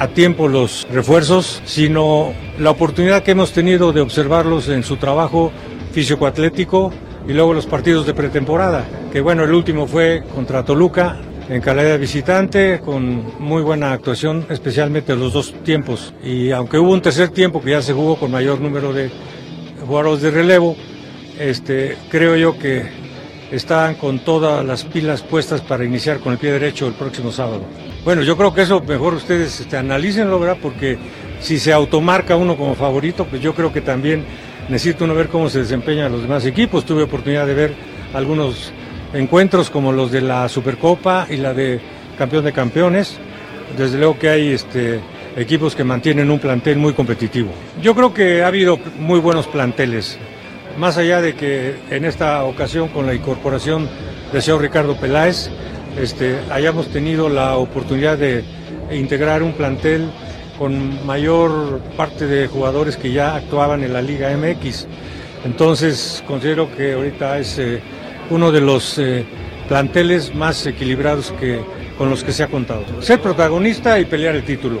a tiempo los refuerzos, sino la oportunidad que hemos tenido de observarlos en su trabajo físico-atlético y luego los partidos de pretemporada. Que bueno, el último fue contra Toluca en calidad de visitante, con muy buena actuación, especialmente los dos tiempos. Y aunque hubo un tercer tiempo que ya se jugó con mayor número de jugadores de relevo, este, creo yo que están con todas las pilas puestas para iniciar con el pie derecho el próximo sábado. Bueno, yo creo que eso mejor ustedes este, analícenlo, ¿verdad? Porque si se automarca uno como favorito, pues yo creo que también necesita uno ver cómo se desempeñan los demás equipos. Tuve oportunidad de ver algunos encuentros como los de la Supercopa y la de Campeón de Campeones. Desde luego que hay este, equipos que mantienen un plantel muy competitivo. Yo creo que ha habido muy buenos planteles. Más allá de que en esta ocasión con la incorporación del señor Ricardo Peláez, este, hayamos tenido la oportunidad de integrar un plantel con mayor parte de jugadores que ya actuaban en la Liga MX. Entonces considero que ahorita es eh, uno de los eh, planteles más equilibrados que, con los que se ha contado. Ser protagonista y pelear el título.